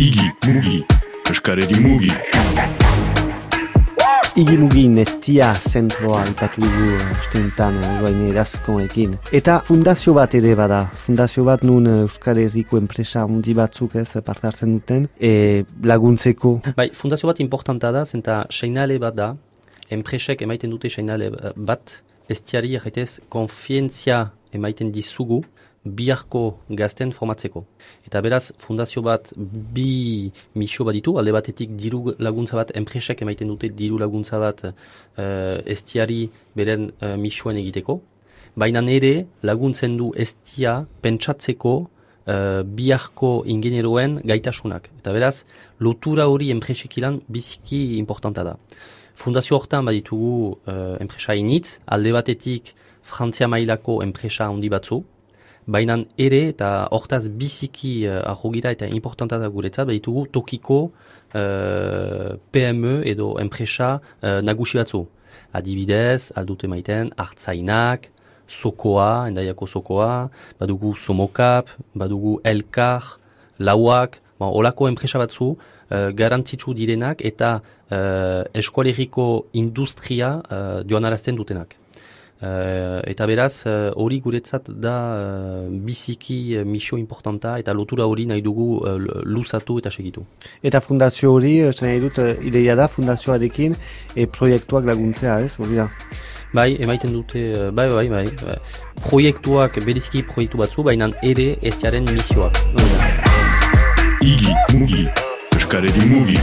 Igi, mugi, eskaredi mugi. Igi mugi nestia zentroa ipatu dugu estentan joaine erazkonekin. Eta fundazio bat ere bada, fundazio bat nun Euskal Herriko enpresa hundi batzuk ez parte hartzen duten, e, laguntzeko. Bai, fundazio bat importanta da, zenta seinale bat da, enpresek emaiten dute seinale bat, estiari erretez konfientzia emaiten dizugu, biharko gazten formatzeko. Eta beraz, fundazio bat bi misio bat ditu, alde batetik diru laguntza bat, enpresek emaiten dute diru laguntza bat uh, estiari beren uh, misioen egiteko. Baina nire laguntzen du estia pentsatzeko uh, biharko ingenieroen gaitasunak. Eta beraz, lotura hori enpresek ilan biziki importanta da. Fundazio hortan baditugu uh, enpresa initz, alde batetik Frantzia mailako enpresa handi batzu, baina ere eta hortaz biziki uh, eta importanta da guretzat, behitugu tokiko uh, eh, PME edo enpresa uh, nagusi batzu. Adibidez, aldute maiten, hartzainak, sokoa, endaiako sokoa, badugu somokap, badugu elkar, lauak, ba, olako enpresa batzu, uh, garantzitsu direnak eta uh, eskualeriko industria uh, joan arazten dutenak. Uh, eta beraz, eh, hori uh, guretzat da uh, biziki uh, misio importanta eta lotura hori nahi dugu uh, luzatu eta segitu. Eta fundazio hori, nahi dut, uh, ideia da fundazioarekin e, proiektuak laguntzea, ez? Hori da? Bai, emaiten dute, bai, bai, bai, bai. Proiektuak, berizki proiektu batzu, baina ere ez jaren misioak. Igi, mugi, eskaredi mugi.